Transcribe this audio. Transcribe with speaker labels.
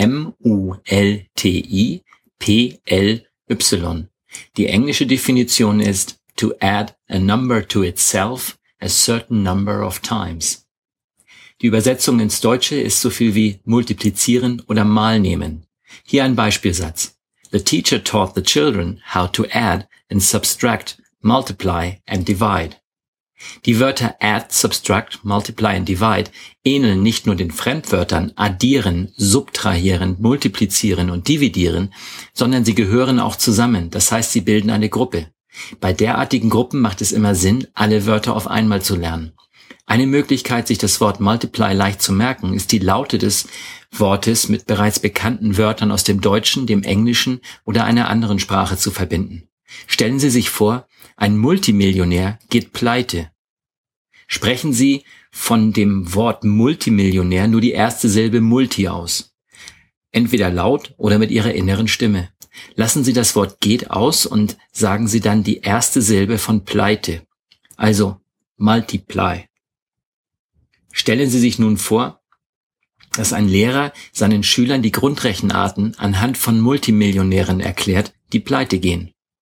Speaker 1: M-U-L-T-I-P-L-Y. Die englische Definition ist to add a number to itself a certain number of times. Die Übersetzung ins Deutsche ist so viel wie multiplizieren oder mal nehmen. Hier ein Beispielsatz. The teacher taught the children how to add and subtract, multiply and divide. Die Wörter add, subtract, multiply und divide ähneln nicht nur den Fremdwörtern addieren, subtrahieren, multiplizieren und dividieren, sondern sie gehören auch zusammen. Das heißt, sie bilden eine Gruppe. Bei derartigen Gruppen macht es immer Sinn, alle Wörter auf einmal zu lernen. Eine Möglichkeit, sich das Wort multiply leicht zu merken, ist die Laute des Wortes mit bereits bekannten Wörtern aus dem Deutschen, dem Englischen oder einer anderen Sprache zu verbinden. Stellen Sie sich vor, ein Multimillionär geht pleite. Sprechen Sie von dem Wort Multimillionär nur die erste Silbe Multi aus. Entweder laut oder mit Ihrer inneren Stimme. Lassen Sie das Wort geht aus und sagen Sie dann die erste Silbe von pleite. Also multiply. Stellen Sie sich nun vor, dass ein Lehrer seinen Schülern die Grundrechenarten anhand von Multimillionären erklärt, die pleite gehen.